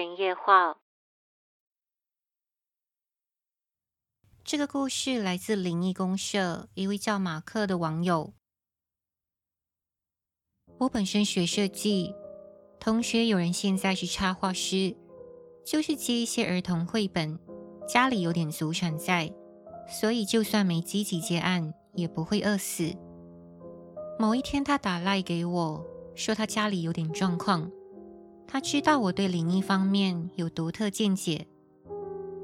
人夜话。这个故事来自灵异公社一位叫马克的网友。我本身学设计，同学有人现在是插画师，就是接一些儿童绘本，家里有点祖产在，所以就算没积极接案，也不会饿死。某一天，他打赖给我，说他家里有点状况，他知道我对灵异方面有独特见解。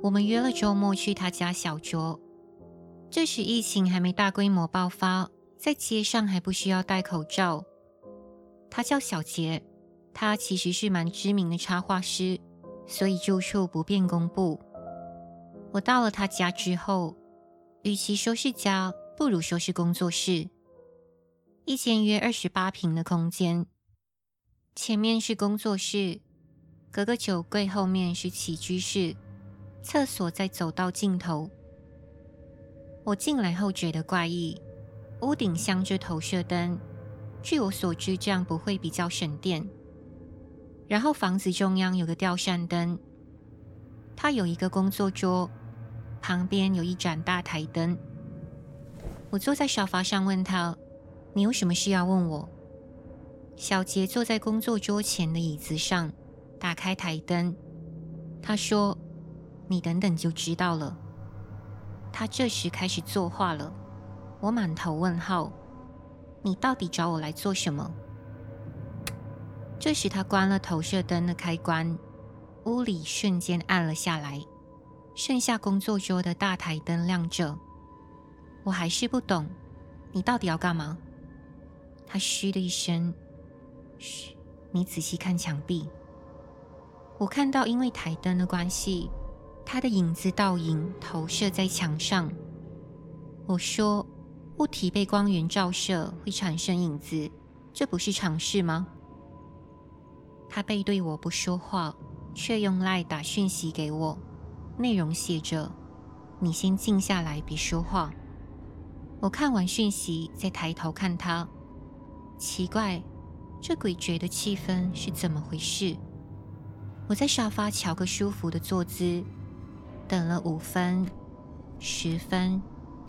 我们约了周末去他家小酌。这时疫情还没大规模爆发，在街上还不需要戴口罩。他叫小杰，他其实是蛮知名的插画师，所以住处不便公布。我到了他家之后，与其说是家，不如说是工作室。一间约二十八平的空间，前面是工作室，隔个酒柜后面是起居室。厕所在走道尽头。我进来后觉得怪异，屋顶镶着投射灯，据我所知，这样不会比较省电。然后房子中央有个吊扇灯，它有一个工作桌，旁边有一盏大台灯。我坐在沙发上问他：“你有什么事要问我？”小杰坐在工作桌前的椅子上，打开台灯，他说。你等等就知道了。他这时开始作画了，我满头问号。你到底找我来做什么？这时他关了投射灯的开关，屋里瞬间暗了下来，剩下工作桌的大台灯亮着。我还是不懂，你到底要干嘛？他嘘的一声，嘘，你仔细看墙壁。我看到因为台灯的关系。他的影子倒影投射在墙上。我说：“物体被光源照射会产生影子，这不是常识吗？”他背对我不说话，却用赖打讯息给我，内容写着：“你先静下来，别说话。”我看完讯息，再抬头看他，奇怪，这诡谲的气氛是怎么回事？我在沙发瞧个舒服的坐姿。等了五分、十分、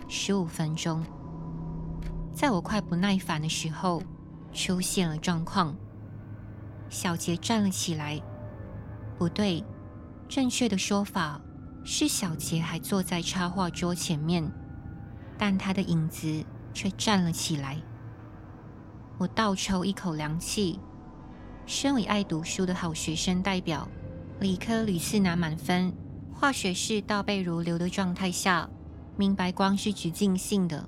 十五分钟，在我快不耐烦的时候，出现了状况。小杰站了起来，不对，正确的说法是小杰还坐在插画桌前面，但他的影子却站了起来。我倒抽一口凉气，身为爱读书的好学生代表，理科屡次拿满分。化学是倒背如流的状态下，明白光是直径性的，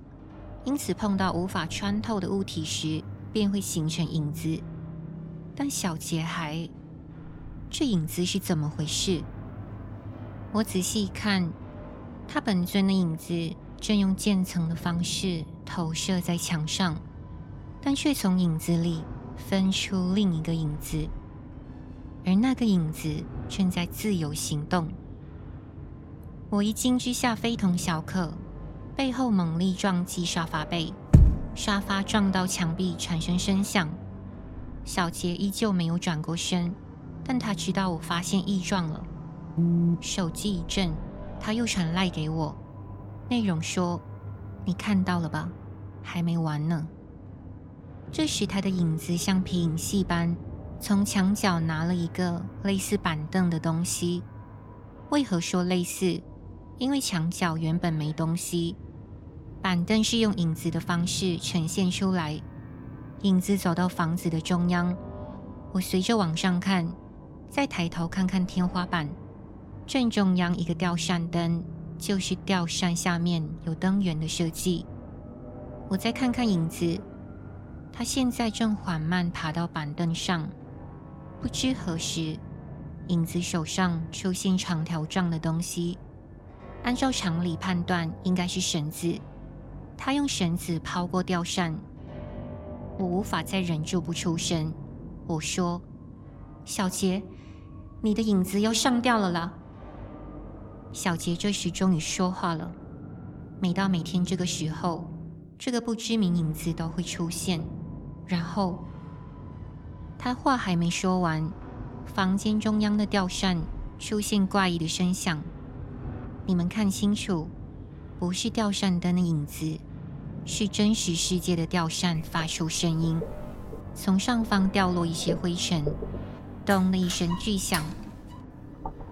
因此碰到无法穿透的物体时，便会形成影子。但小杰还，这影子是怎么回事？我仔细一看，他本尊的影子正用渐层的方式投射在墙上，但却从影子里分出另一个影子，而那个影子正在自由行动。我一惊之下非同小可，背后猛力撞击沙发背，沙发撞到墙壁产生声响。小杰依旧没有转过身，但他知道我发现异状了。手机一震，他又传赖给我，内容说：“你看到了吧？还没完呢。”这时他的影子像皮影戏般从墙角拿了一个类似板凳的东西。为何说类似？因为墙角原本没东西，板凳是用影子的方式呈现出来。影子走到房子的中央，我随着往上看，再抬头看看天花板，正中央一个吊扇灯，就是吊扇下面有灯源的设计。我再看看影子，他现在正缓慢爬到板凳上，不知何时，影子手上出现长条状的东西。按照常理判断，应该是绳子。他用绳子抛过吊扇，我无法再忍住不出声。我说：“小杰，你的影子要上吊了啦！”小杰这时终于说话了。每到每天这个时候，这个不知名影子都会出现。然后他话还没说完，房间中央的吊扇出现怪异的声响。你们看清楚，不是吊扇灯的影子，是真实世界的吊扇发出声音，从上方掉落一些灰尘，咚的一声巨响，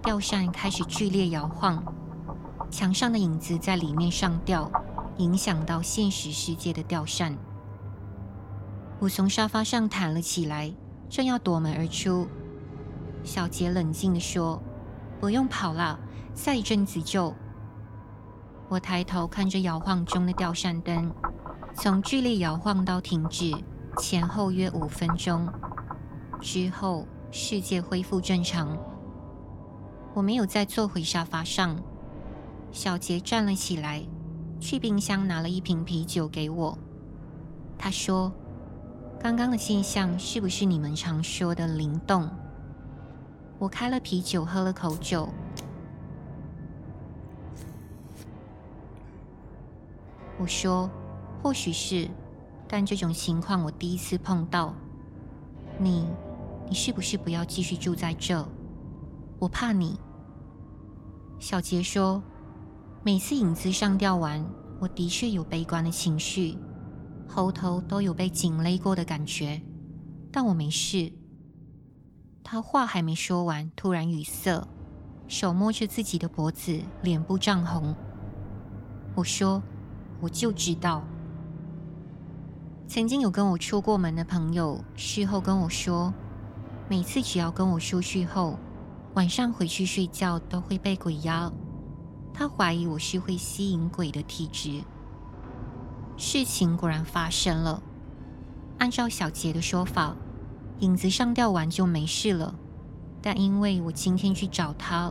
吊扇开始剧烈摇晃，墙上的影子在里面上吊，影响到现实世界的吊扇。我从沙发上弹了起来，正要夺门而出，小杰冷静地说：“不用跑了。”下一阵子就，我抬头看着摇晃中的吊扇灯，从剧烈摇晃到停止，前后约五分钟之后，世界恢复正常。我没有再坐回沙发上。小杰站了起来，去冰箱拿了一瓶啤酒给我。他说：“刚刚的现象是不是你们常说的灵动？”我开了啤酒，喝了口酒。我说：“或许是，但这种情况我第一次碰到。你，你是不是不要继续住在这？我怕你。”小杰说：“每次影子上吊完，我的确有悲观的情绪，喉头都有被紧勒过的感觉，但我没事。”他话还没说完，突然语塞，手摸着自己的脖子，脸部涨红。我说。我就知道，曾经有跟我出过门的朋友，事后跟我说，每次只要跟我出去后，晚上回去睡觉都会被鬼压。他怀疑我是会吸引鬼的体质。事情果然发生了，按照小杰的说法，影子上吊完就没事了，但因为我今天去找他，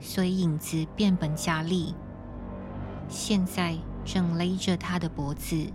所以影子变本加厉。现在。正勒着他的脖子。